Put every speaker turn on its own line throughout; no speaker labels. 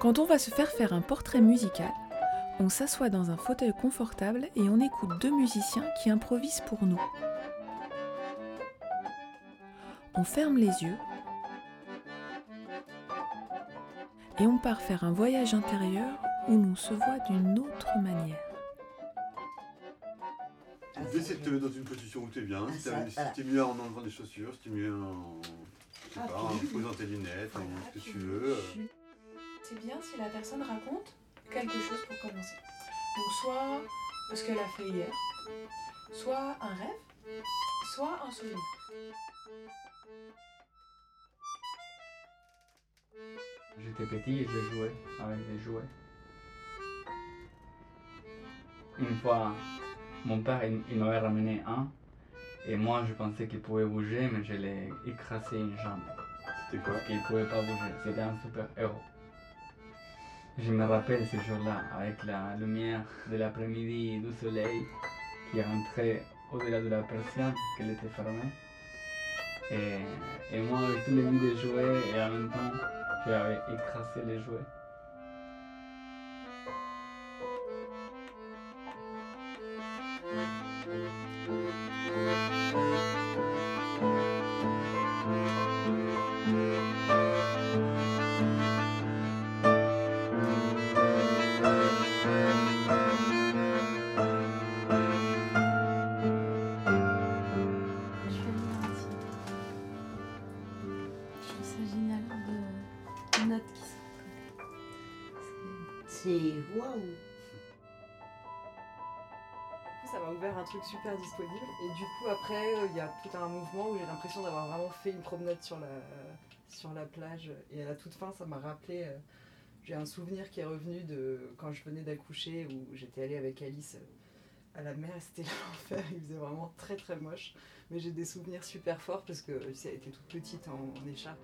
Quand on va se faire faire un portrait musical, on s'assoit dans un fauteuil confortable et on écoute deux musiciens qui improvisent pour nous. On ferme les yeux et on part faire un voyage intérieur où l'on se voit d'une autre manière.
L'idée c'est de te mettre dans une position où tu es bien, si
ça, voilà.
es mieux en enlevant des chaussures, si tu es mieux en, je sais
Ah,
pas, en
puis-
posant tes lunettes, en ce que tu veux. euh.
C'est bien si la personne raconte quelque chose pour commencer. Donc soit ce qu'elle a fait hier, soit un rêve, soit un souvenir.
J'étais petit et je jouais avec des jouets. Une fois, mon père il, il m'avait ramené un et moi je pensais qu'il pouvait bouger mais je l'ai écrasé une jambe
C'était quoi?
Parce qu'il pouvait pas bouger. C'était un super héros. Je me rappelle ce jour-là avec la lumière de l'après-midi du soleil qui rentrait au-delà de la persienne qu'elle était fermée. Et, moi avec tous les de jouets et en même temps j'avais écrasé les jouets.
C'est waouh.
ça m'a ouvert un truc super disponible. Et du coup, après, euh, il y a tout un mouvement où j'ai l'impression d'avoir vraiment fait une promenade sur la, plage. Et à la toute fin, ça m'a rappelé. euh, j'ai un souvenir qui est revenu de quand je venais d'accoucher où j'étais allée avec Alice euh, à la mer c'était l'enfer. Il faisait vraiment très très moche. Mais j'ai des souvenirs super forts parce que tu sais, elle était toute petite en écharpe.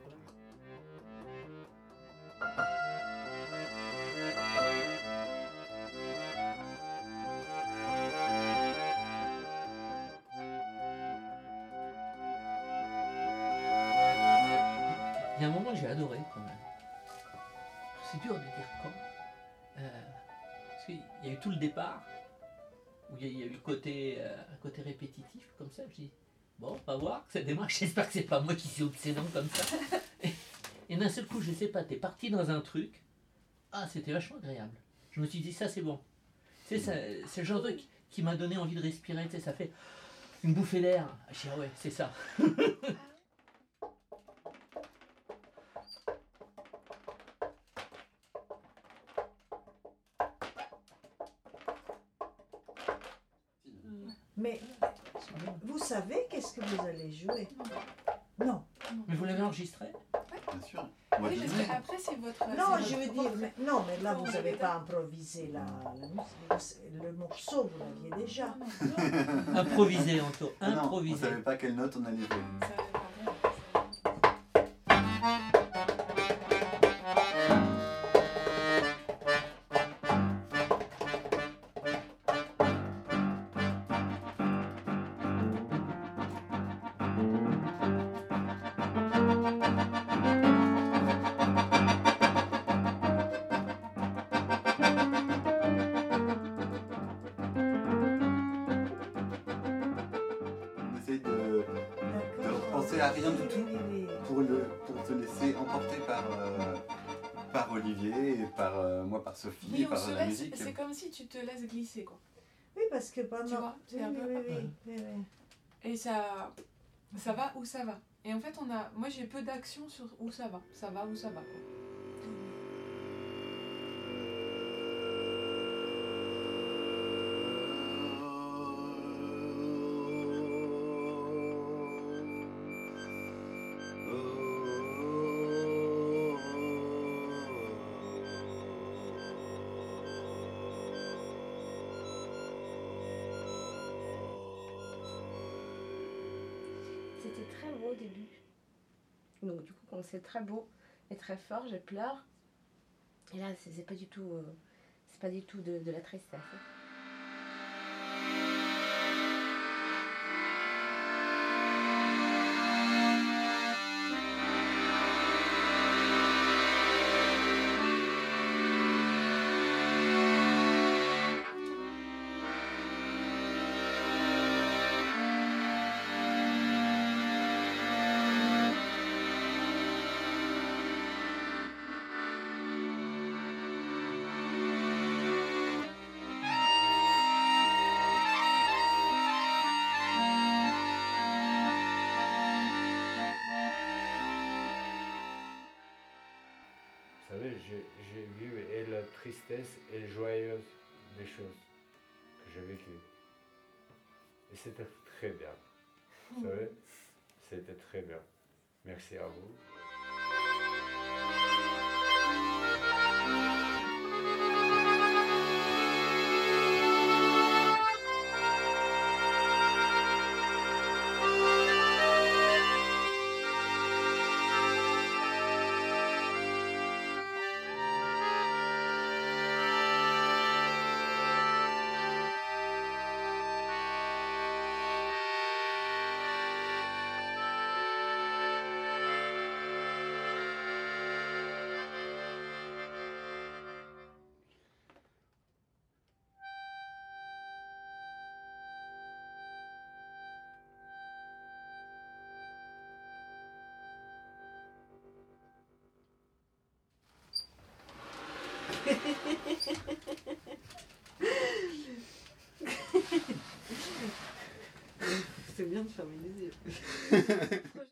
Adoré quand même. C'est dur de dire quand. Euh, parce qu'il y a eu tout le départ, où il y a, eu le côté, euh, un côté répétitif comme ça. Je dis, bon, on va voir, ça démarre. J'espère que c'est pas moi qui suis obsédant comme ça. Et, d'un seul coup, je sais pas, t'es parti dans un truc. Ah, c'était vachement agréable. Je me suis dit, ça c'est bon. C'est le genre de truc qui m'a donné envie de respirer. Tu sais, ça fait une bouffée d'air. Je dis, ah ouais, c'est ça.
Mais vous savez qu'est-ce que vous allez jouer? Non.
Mais vous l'avez enregistré?
Bien sûr.
Oui, parce qu'après, c'est votre.
Non, je veux dire, mais, non, mais là, vous
Vous
n'avez
avez
pas improvisé la, la musique. Le morceau, vous l'aviez déjà.
Improvisé, Anto.
Ah non, on
Improvisé.
savait pas quelle note on allait jouer. Penser à rien du tout pour, le, pour se laisser emporter par, euh, par Olivier et par euh, moi, par Sophie
Oui,
et
on
par
se
la
laisse.
musique.
C'est comme si tu te laisses glisser, quoi.
Oui, parce que pendant.
Tu vois,
oui,
c'est un
oui,
peu-
oui, oui, oui, oui.
Et ça, ça va où ça va. Et en fait, on a, moi j'ai peu d'action sur où ça va. Ça va où ça va. quoi.
C'était très beau au début. Donc du coup, quand c'est très beau et très fort, je pleure. Et là, c'est pas du tout, euh, c'est pas du tout de, la tristesse.
savez, j'ai vu et la tristesse et le joyeuse des choses que j'ai vécues. Et c'était très bien. Vous savez, c'était très bien. Merci à vous.
C'est bien de fermer les yeux.